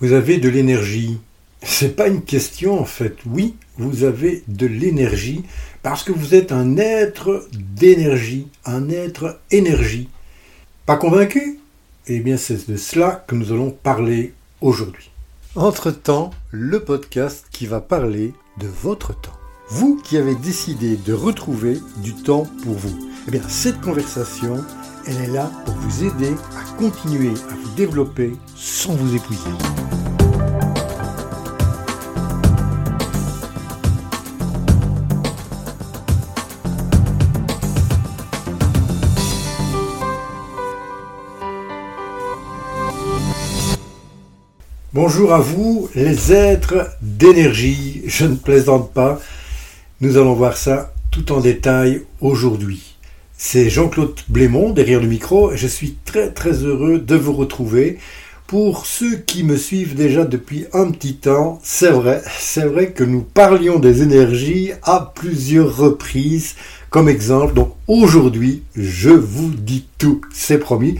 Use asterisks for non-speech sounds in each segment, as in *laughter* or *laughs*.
Vous avez de l'énergie. C'est pas une question en fait. Oui, vous avez de l'énergie parce que vous êtes un être d'énergie, un être énergie. Pas convaincu? Eh bien, c'est de cela que nous allons parler aujourd'hui. Entre-temps, le podcast qui va parler de votre temps. Vous qui avez décidé de retrouver du temps pour vous. Eh bien, cette conversation, elle est là pour vous aider à continuer à vous développer sans vous épuiser. Bonjour à vous, les êtres d'énergie. Je ne plaisante pas. Nous allons voir ça tout en détail aujourd'hui. C'est Jean-Claude Blémont derrière le micro je suis très très heureux de vous retrouver. Pour ceux qui me suivent déjà depuis un petit temps, c'est vrai, c'est vrai que nous parlions des énergies à plusieurs reprises comme exemple. Donc aujourd'hui, je vous dis tout, c'est promis.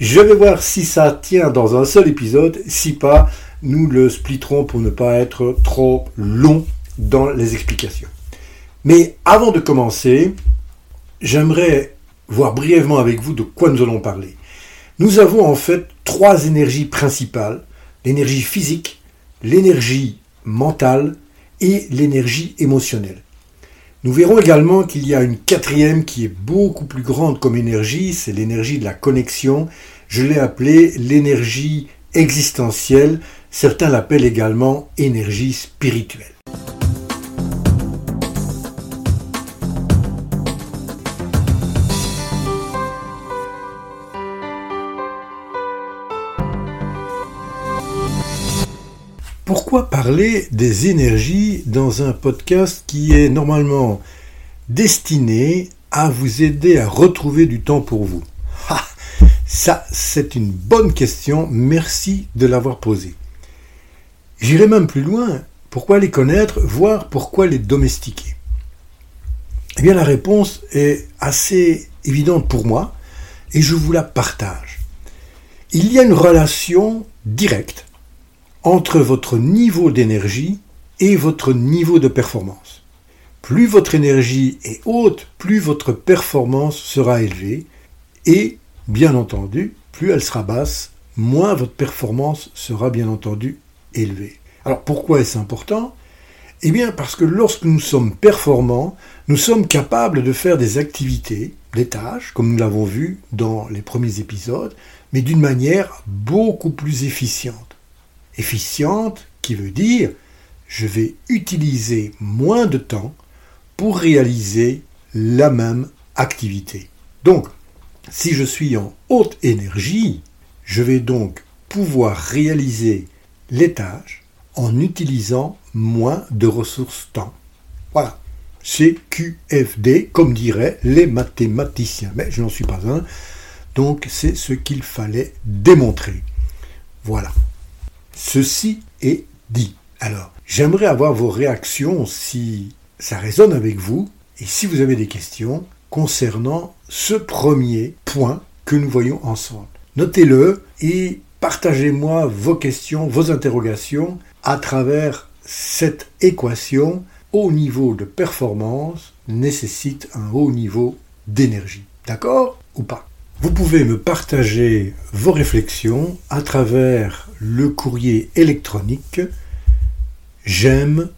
Je vais voir si ça tient dans un seul épisode. Si pas, nous le splitterons pour ne pas être trop long dans les explications. Mais avant de commencer, j'aimerais voir brièvement avec vous de quoi nous allons parler. Nous avons en fait trois énergies principales, l'énergie physique, l'énergie mentale et l'énergie émotionnelle. Nous verrons également qu'il y a une quatrième qui est beaucoup plus grande comme énergie, c'est l'énergie de la connexion. Je l'ai appelée l'énergie existentielle, certains l'appellent également énergie spirituelle. Pourquoi parler des énergies dans un podcast qui est normalement destiné à vous aider à retrouver du temps pour vous? Ça, c'est une bonne question. Merci de l'avoir posée. J'irai même plus loin. Pourquoi les connaître, voire pourquoi les domestiquer? Eh bien, la réponse est assez évidente pour moi et je vous la partage. Il y a une relation directe entre votre niveau d'énergie et votre niveau de performance. Plus votre énergie est haute, plus votre performance sera élevée et, bien entendu, plus elle sera basse, moins votre performance sera bien entendu élevée. Alors pourquoi est-ce important? Eh bien parce que lorsque nous sommes performants, nous sommes capables de faire des activités, des tâches, comme nous l'avons vu dans les premiers épisodes, mais d'une manière beaucoup plus efficiente efficiente qui veut dire je vais utiliser moins de temps pour réaliser la même activité. Donc, si je suis en haute énergie, je vais donc pouvoir réaliser les tâches en utilisant moins de ressources temps. Voilà. C'est QFD, comme diraient les mathématiciens. Mais je n'en suis pas un. Donc c'est ce qu'il fallait démontrer. Voilà. Ceci est dit. Alors, j'aimerais avoir vos réactions si ça résonne avec vous et si vous avez des questions concernant ce premier point que nous voyons ensemble. Notez-le et partagez-moi vos questions, vos interrogations à travers cette équation. Haut niveau de performance nécessite un haut niveau d'énergie. D'accord ou pas? Vous pouvez me partager vos réflexions à travers le courrier électronique j'aime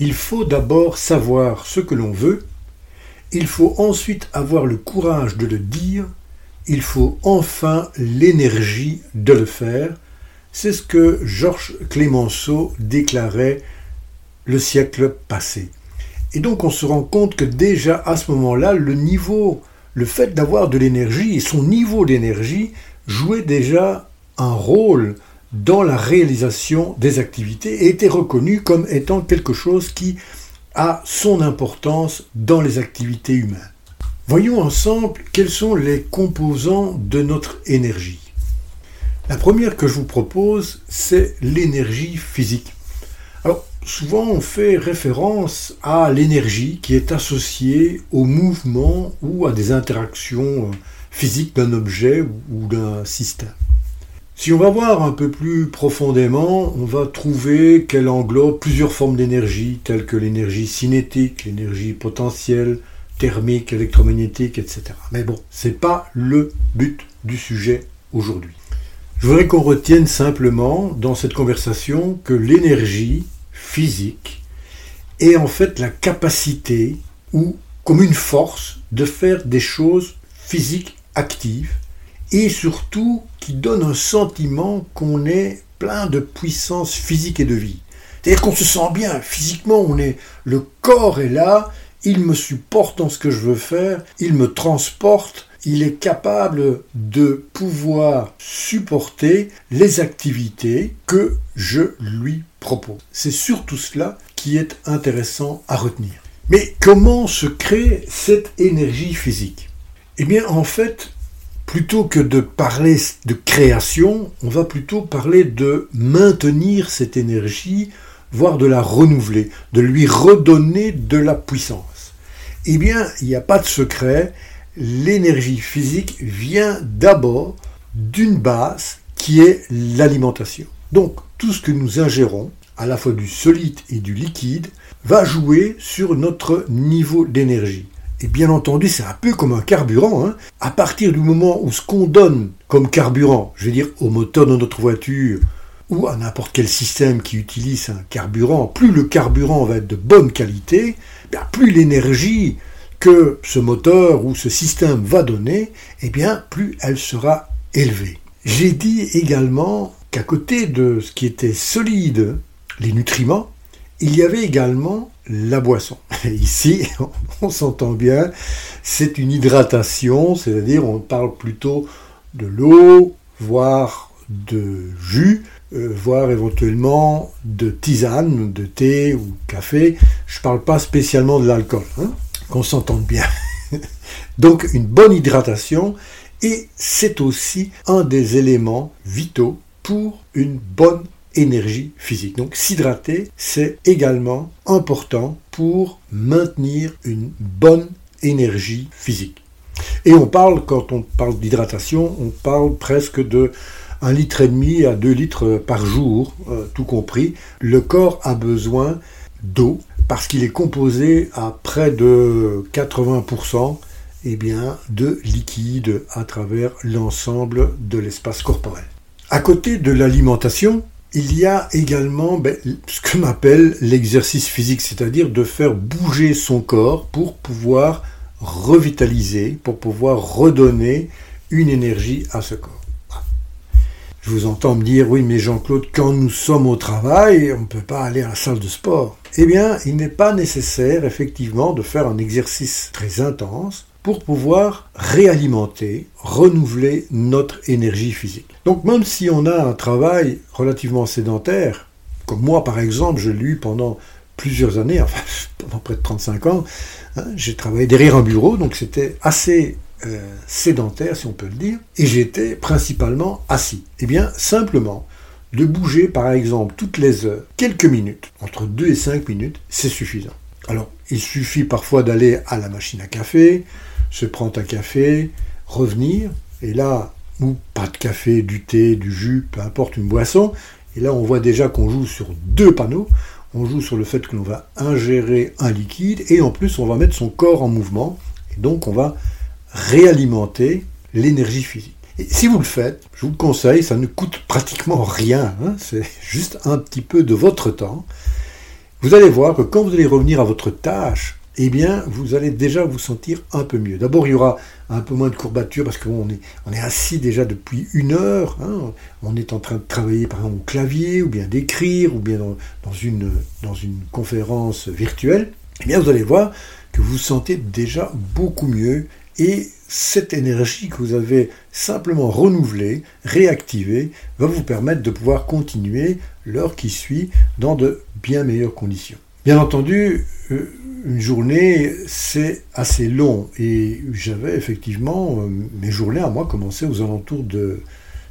Il faut d'abord savoir ce que l'on veut, il faut ensuite avoir le courage de le dire. Il faut enfin l'énergie de le faire. C'est ce que Georges Clémenceau déclarait le siècle passé. Et donc on se rend compte que déjà à ce moment-là, le niveau, le fait d'avoir de l'énergie et son niveau d'énergie jouait déjà un rôle dans la réalisation des activités et était reconnu comme étant quelque chose qui a son importance dans les activités humaines. Voyons ensemble quels sont les composants de notre énergie. La première que je vous propose, c'est l'énergie physique. Souvent on fait référence à l'énergie qui est associée au mouvement ou à des interactions euh, physiques d'un objet ou d'un système. Si on va voir un peu plus profondément, on va trouver qu'elle englobe plusieurs formes d'énergie, telles que l'énergie cinétique, l'énergie potentielle, thermique, électromagnétique, etc. Mais bon, c'est pas le but du sujet aujourd'hui. Je voudrais qu'on retienne simplement dans cette conversation que l'énergie physique est en fait la capacité ou comme une force de faire des choses physiques actives et surtout qui donne un sentiment qu'on est plein de puissance physique et de vie. C'est-à-dire qu'on se sent bien physiquement, on est le corps est là, il me supporte dans ce que je veux faire, il me transporte, il est capable de pouvoir supporter les activités que je lui C'est surtout cela qui est intéressant à retenir. Mais comment se crée cette énergie physique? Eh bien en fait, plutôt que de parler de création, on va plutôt parler de maintenir cette énergie, voire de la renouveler, de lui redonner de la puissance. Eh bien, il n'y a pas de secret, l'énergie physique vient d'abord d'une base qui est l'alimentation. Donc, tout ce que nous ingérons, à la fois du solide et du liquide, va jouer sur notre niveau d'énergie. Et bien entendu, c'est un peu comme un carburant. Hein. À partir du moment où ce qu'on donne comme carburant, je veux dire au moteur de notre voiture, ou à n'importe quel système qui utilise un carburant, plus le carburant va être de bonne qualité, plus l'énergie que ce moteur ou ce système va donner, eh bien, plus elle sera élevée. J'ai dit également qu'à côté de ce qui était solide, les nutriments, il y avait également la boisson. ici, *laughs* on s'entend bien, c'est une hydratation, c'est-à-dire on parle plutôt de l'eau, voire de jus, euh, voire éventuellement de tisane, de thé ou café. Je ne parle pas spécialement de l'alcool, hein, qu'on s'entende bien. *laughs* Donc une bonne hydratation, et c'est aussi un des éléments vitaux pour une bonne énergie physique. Donc s'hydrater, c'est également important pour maintenir une bonne énergie physique. Et on parle, quand on parle d'hydratation, on parle presque de un litre et demi à 2 litres par jour, euh, tout compris. Le corps a besoin d'eau parce qu'il est composé à près de 80% eh bien, de liquide à travers l'ensemble de l'espace corporel. À côté de l'alimentation, il y a également ben, ce que m'appelle l'exercice physique, c'est-à-dire de faire bouger son corps pour pouvoir revitaliser, pour pouvoir redonner une énergie à ce corps. Je vous entends me dire, oui, mais Jean-Claude, quand nous sommes au travail, on ne peut pas aller à la salle de sport. Eh bien, il n'est pas nécessaire, effectivement, de faire un exercice très intense pour pouvoir réalimenter, renouveler notre énergie physique. Donc, même si on a un travail relativement sédentaire, comme moi, par exemple, je l'ai eu pendant plusieurs années, *laughs* enfin, pendant près de 35 ans, hein, j'ai travaillé derrière un bureau, donc c'était assez euh, sédentaire, si on peut le dire, et j'étais principalement assis. Eh bien, simplement, de bouger par exemple toutes les heures, quelques minutes, entre 2 et 5 minutes, c'est suffisant. Alors, il suffit parfois d'aller à la machine à café, se prendre un café, revenir, et là, ou pas de café, du thé, du jus, peu importe, une boisson, et là on voit déjà qu'on joue sur deux panneaux, on joue sur le fait que l'on va ingérer un liquide, et en plus on va mettre son corps en mouvement, et donc on va réalimenter l'énergie physique. Et si vous le faites, je vous le conseille, ça ne coûte pratiquement rien, hein, c'est juste un petit peu de votre temps. Vous allez voir que quand vous allez revenir à votre tâche, eh bien, vous allez déjà vous sentir un peu mieux. D'abord, il y aura un peu moins de courbatures parce qu'on est, on est assis déjà depuis une heure. Hein. on est en train de travailler par exemple au clavier, ou bien d'écrire, ou bien dans, une conférence virtuelle. Eh bien, vous allez voir que vous vous sentez déjà beaucoup mieux et cette énergie que vous avez simplement renouvelée, réactivée, va vous permettre de pouvoir continuer l'heure qui suit dans de bien meilleures conditions. Bien entendu, euh, une journée, c'est assez long. Et j'avais effectivement, euh, mes journées à moi commençaient aux alentours de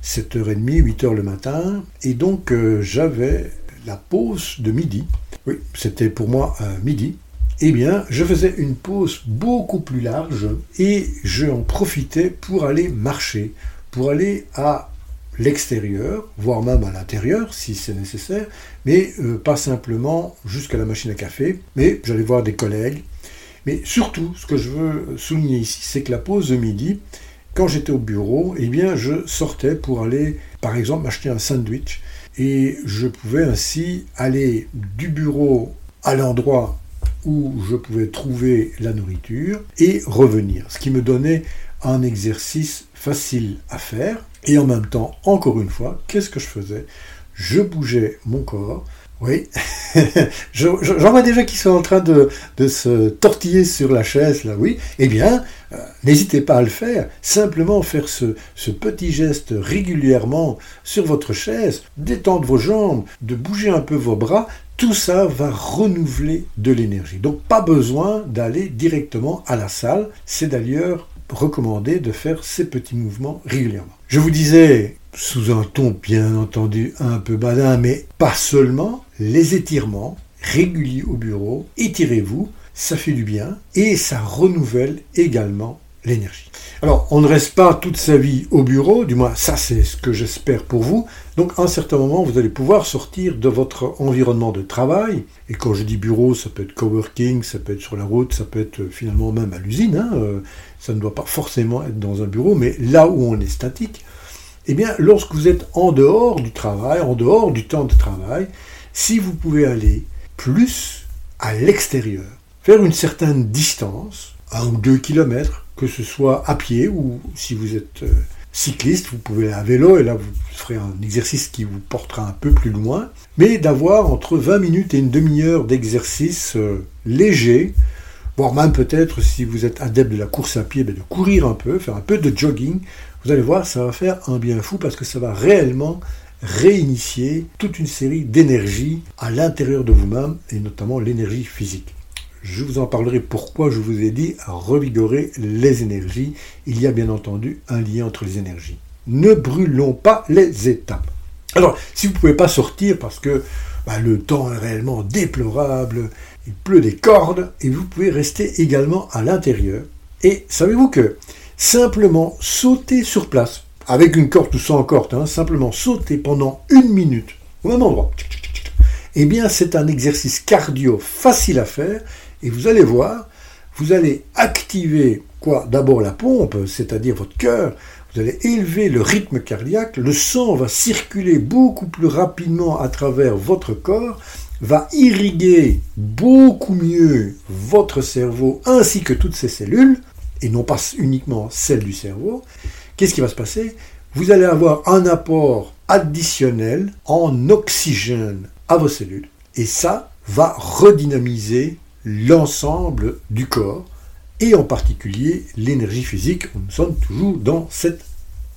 7h30, 8h le matin. Et donc, euh, j'avais la pause de midi, oui, c'était pour moi un midi, eh bien, je faisais une pause beaucoup plus large et je en profitais pour aller marcher, pour aller à l'extérieur, voire même à l'intérieur si c'est nécessaire, mais euh, pas simplement jusqu'à la machine à café, mais j'allais voir des collègues. Mais surtout, ce que je veux souligner ici, c'est que la pause de midi, quand j'étais au bureau, eh bien, je sortais pour aller, par exemple, m'acheter un sandwich, et je pouvais ainsi aller du bureau à l'endroit où je pouvais trouver la nourriture et revenir, ce qui me donnait un exercice facile à faire. Et en même temps, encore une fois, qu'est-ce que je faisais? Je bougeais mon corps. Oui, *laughs* j'en vois déjà qui sont en train de, se tortiller sur la chaise, là, oui. Eh bien, euh, n'hésitez pas à le faire. Simplement faire ce, ce, petit geste régulièrement sur votre chaise, détendre vos jambes, de bouger un peu vos bras, tout ça va renouveler de l'énergie. Donc pas besoin d'aller directement à la salle. C'est d'ailleurs recommandé de faire ces petits mouvements régulièrement. Je vous disais, sous un ton bien entendu un peu badin, mais pas seulement, les étirements réguliers au bureau, étirez-vous, ça fait du bien et ça renouvelle également l'énergie. Alors, on ne reste pas toute sa vie au bureau, du moins ça c'est ce que j'espère pour vous. Donc, à un certain moment, vous allez pouvoir sortir de votre environnement de travail. Et quand je dis bureau, ça peut être coworking, ça peut être sur la route, ça peut être euh, finalement même à l'usine. Hein, euh, ça ne doit pas forcément être dans un bureau, mais là où on est statique. Eh bien, lorsque vous êtes en dehors du travail, en dehors du temps de travail, si vous pouvez aller plus à l'extérieur, faire une certaine distance, un ou deux kilomètres, que ce soit à pied ou si vous êtes euh, cycliste, vous pouvez aller à vélo et là vous ferez un exercice qui vous portera un peu plus loin, mais d'avoir entre 20 minutes et une demi-heure d'exercice euh, léger, voire même peut-être si vous êtes adepte de la course à pied, ben, de courir un peu, faire un peu de jogging, vous allez voir, ça va faire un bien fou parce que ça va réellement réinitier toute une série d'énergies à l'intérieur de vous-même et notamment l'énergie physique. Je vous en parlerai pourquoi je vous ai dit à revigorer les énergies. Il y a bien entendu un lien entre les énergies. Ne brûlons pas les étapes. Alors, si vous ne pouvez pas sortir parce que bah, le temps est réellement déplorable, il pleut des cordes, et vous pouvez rester également à l'intérieur. Et savez-vous que simplement sauter sur place, avec une corde ou sans corde, hein, simplement sauter pendant une minute au même endroit, eh bien c'est un exercice cardio facile à faire et vous allez voir, vous allez activer quoi? D'abord la pompe, c'est-à-dire votre cœur. Vous allez élever le rythme cardiaque, le sang va circuler beaucoup plus rapidement à travers votre corps, va irriguer beaucoup mieux votre cerveau ainsi que toutes ses cellules, et non pas uniquement celles du cerveau. Qu'est-ce qui va se passer? Vous allez avoir un apport additionnel en oxygène à vos cellules, et ça va redynamiser l'ensemble du corps et en particulier l'énergie physique. Nous sommes toujours dans cette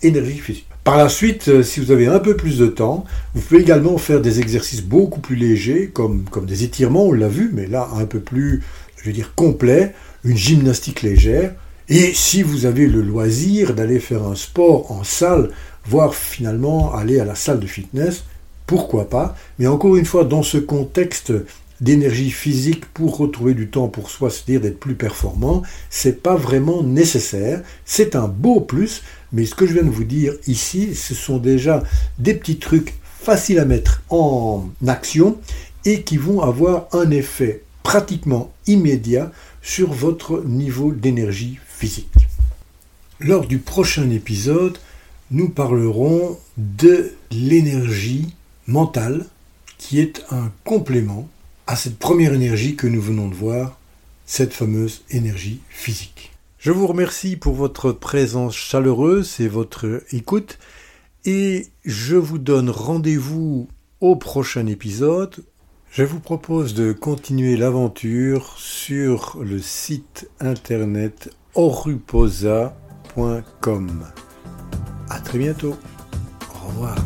énergie physique. Par la suite, euh, si vous avez un peu plus de temps, vous pouvez également faire des exercices beaucoup plus légers, comme, des étirements, on l'a vu, mais là un peu plus, je veux dire, complet, une gymnastique légère. Et si vous avez le loisir d'aller faire un sport en salle, voire finalement aller à la salle de fitness, pourquoi pas Mais encore une fois, dans ce contexte d'énergie physique pour retrouver du temps pour soi, c'est-à-dire d'être plus performant, c'est pas vraiment nécessaire. C'est un beau plus, mais ce que je viens de vous dire ici, ce sont déjà des petits trucs faciles à mettre en action et qui vont avoir un effet pratiquement immédiat sur votre niveau d'énergie physique. Lors du prochain épisode, nous parlerons de l'énergie mentale qui est un complément à cette première énergie que nous venons de voir, cette fameuse énergie physique. Je vous remercie pour votre présence chaleureuse et votre écoute et je vous donne rendez-vous au prochain épisode. Je vous propose de continuer l'aventure sur le site internet oruposa.com. À très bientôt. Au revoir.